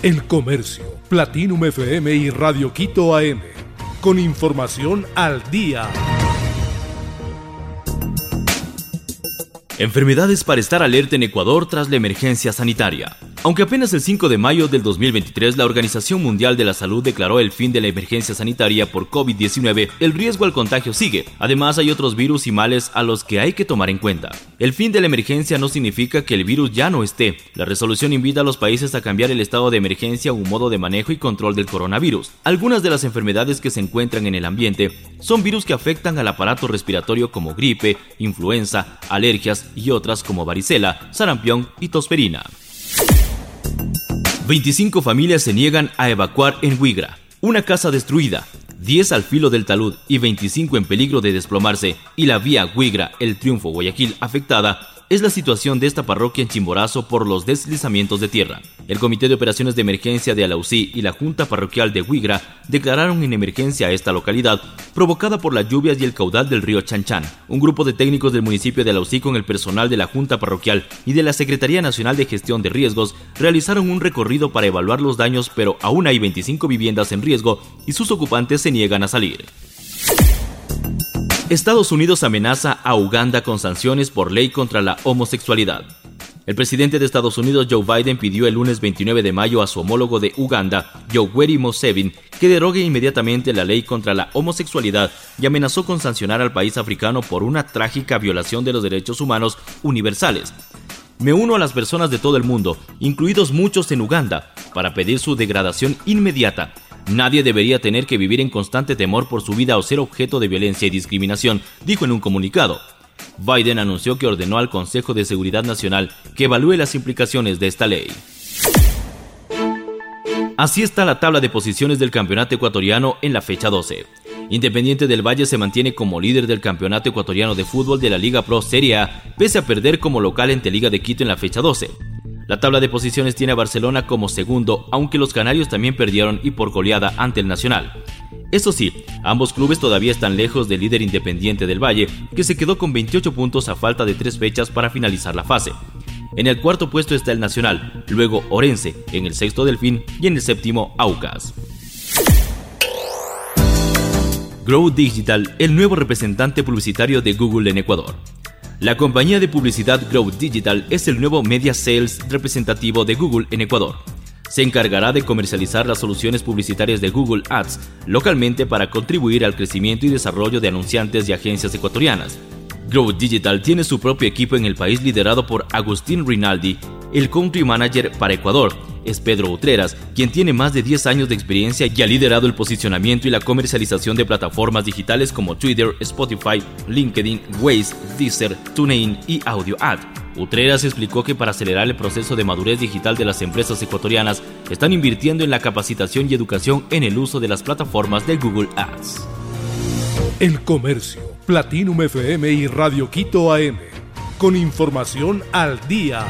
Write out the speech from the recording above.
El Comercio, Platinum FM y Radio Quito AM. Con información al día. Enfermedades para estar alerta en Ecuador tras la emergencia sanitaria. Aunque apenas el 5 de mayo del 2023 la Organización Mundial de la Salud declaró el fin de la emergencia sanitaria por COVID-19, el riesgo al contagio sigue. Además hay otros virus y males a los que hay que tomar en cuenta. El fin de la emergencia no significa que el virus ya no esté. La resolución invita a los países a cambiar el estado de emergencia a un modo de manejo y control del coronavirus. Algunas de las enfermedades que se encuentran en el ambiente son virus que afectan al aparato respiratorio como gripe, influenza, alergias y otras como varicela, sarampión y tosferina. 25 familias se niegan a evacuar en Huigra. Una casa destruida, 10 al filo del talud y 25 en peligro de desplomarse, y la vía Huigra, el Triunfo Guayaquil afectada, es la situación de esta parroquia en Chimborazo por los deslizamientos de tierra. El Comité de Operaciones de Emergencia de Alausí y la Junta Parroquial de Huigra declararon en emergencia a esta localidad provocada por las lluvias y el caudal del río Chanchan. Un grupo de técnicos del municipio de Alausí con el personal de la Junta Parroquial y de la Secretaría Nacional de Gestión de Riesgos realizaron un recorrido para evaluar los daños, pero aún hay 25 viviendas en riesgo y sus ocupantes se niegan a salir. Estados Unidos amenaza a Uganda con sanciones por ley contra la homosexualidad. El presidente de Estados Unidos, Joe Biden, pidió el lunes 29 de mayo a su homólogo de Uganda, Yoweri Museveni, que derogue inmediatamente la ley contra la homosexualidad y amenazó con sancionar al país africano por una trágica violación de los derechos humanos universales. Me uno a las personas de todo el mundo, incluidos muchos en Uganda, para pedir su degradación inmediata Nadie debería tener que vivir en constante temor por su vida o ser objeto de violencia y discriminación, dijo en un comunicado. Biden anunció que ordenó al Consejo de Seguridad Nacional que evalúe las implicaciones de esta ley. Así está la tabla de posiciones del campeonato ecuatoriano en la fecha 12. Independiente del Valle se mantiene como líder del campeonato ecuatoriano de fútbol de la Liga Pro Serie A, pese a perder como local ante Liga de Quito en la fecha 12. La tabla de posiciones tiene a Barcelona como segundo, aunque los canarios también perdieron y por goleada ante el Nacional. Eso sí, ambos clubes todavía están lejos del líder independiente del Valle, que se quedó con 28 puntos a falta de tres fechas para finalizar la fase. En el cuarto puesto está el Nacional, luego Orense, en el sexto Delfín y en el séptimo Aucas. Grow Digital, el nuevo representante publicitario de Google en Ecuador. La compañía de publicidad Grow Digital es el nuevo media sales representativo de Google en Ecuador. Se encargará de comercializar las soluciones publicitarias de Google Ads localmente para contribuir al crecimiento y desarrollo de anunciantes y agencias ecuatorianas. Grow Digital tiene su propio equipo en el país liderado por Agustín Rinaldi, el country manager para Ecuador, es Pedro Utreras, quien tiene más de 10 años de experiencia y ha liderado el posicionamiento y la comercialización de plataformas digitales como Twitter, Spotify, LinkedIn, Waze, Deezer, TuneIn y AudioAd. Utreras explicó que para acelerar el proceso de madurez digital de las empresas ecuatorianas, están invirtiendo en la capacitación y educación en el uso de las plataformas de Google Ads. El Comercio, Platinum FM y Radio Quito AM. Con información al día.